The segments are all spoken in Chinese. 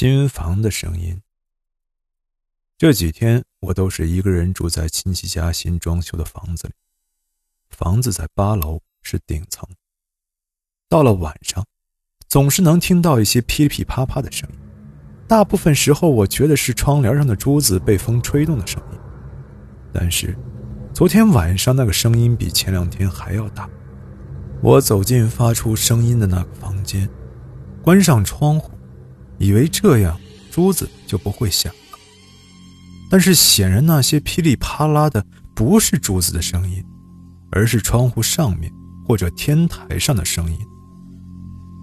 新房的声音。这几天我都是一个人住在亲戚家新装修的房子里，房子在八楼，是顶层。到了晚上，总是能听到一些噼噼啪啪的声音，大部分时候我觉得是窗帘上的珠子被风吹动的声音，但是昨天晚上那个声音比前两天还要大。我走进发出声音的那个房间，关上窗户。以为这样珠子就不会响了，但是显然那些噼里啪啦的不是珠子的声音，而是窗户上面或者天台上的声音，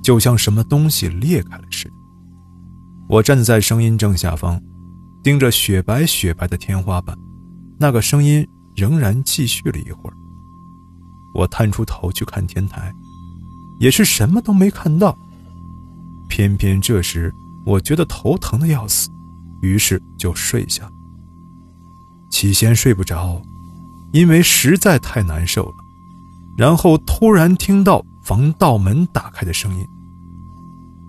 就像什么东西裂开了似的。我站在声音正下方，盯着雪白雪白的天花板，那个声音仍然继续了一会儿。我探出头去看天台，也是什么都没看到。偏偏这时。我觉得头疼的要死，于是就睡下。起先睡不着，因为实在太难受了。然后突然听到防盗门打开的声音，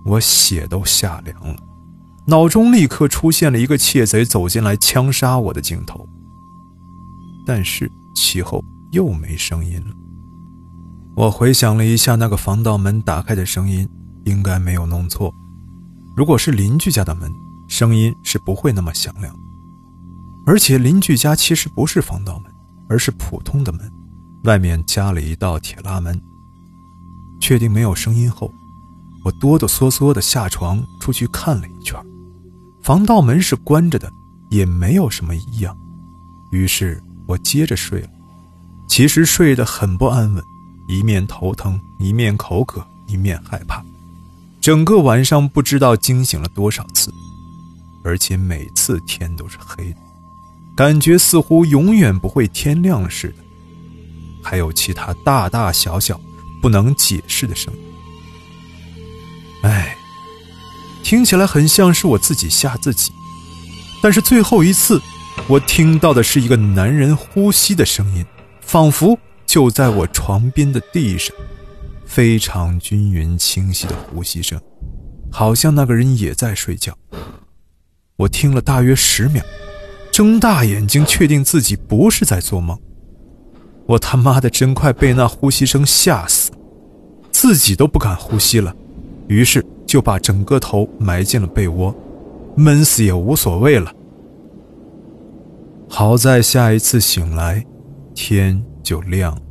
我血都吓凉了，脑中立刻出现了一个窃贼走进来枪杀我的镜头。但是其后又没声音了。我回想了一下那个防盗门打开的声音，应该没有弄错。如果是邻居家的门，声音是不会那么响亮。而且邻居家其实不是防盗门，而是普通的门，外面加了一道铁拉门。确定没有声音后，我哆哆嗦嗦地下床出去看了一圈，防盗门是关着的，也没有什么异样。于是我接着睡了。其实睡得很不安稳，一面头疼，一面口渴，一面害怕。整个晚上不知道惊醒了多少次，而且每次天都是黑的，感觉似乎永远不会天亮似的。还有其他大大小小不能解释的声音。哎，听起来很像是我自己吓自己，但是最后一次，我听到的是一个男人呼吸的声音，仿佛就在我床边的地上。非常均匀清晰的呼吸声，好像那个人也在睡觉。我听了大约十秒，睁大眼睛确定自己不是在做梦。我他妈的真快被那呼吸声吓死，自己都不敢呼吸了，于是就把整个头埋进了被窝，闷死也无所谓了。好在下一次醒来，天就亮了。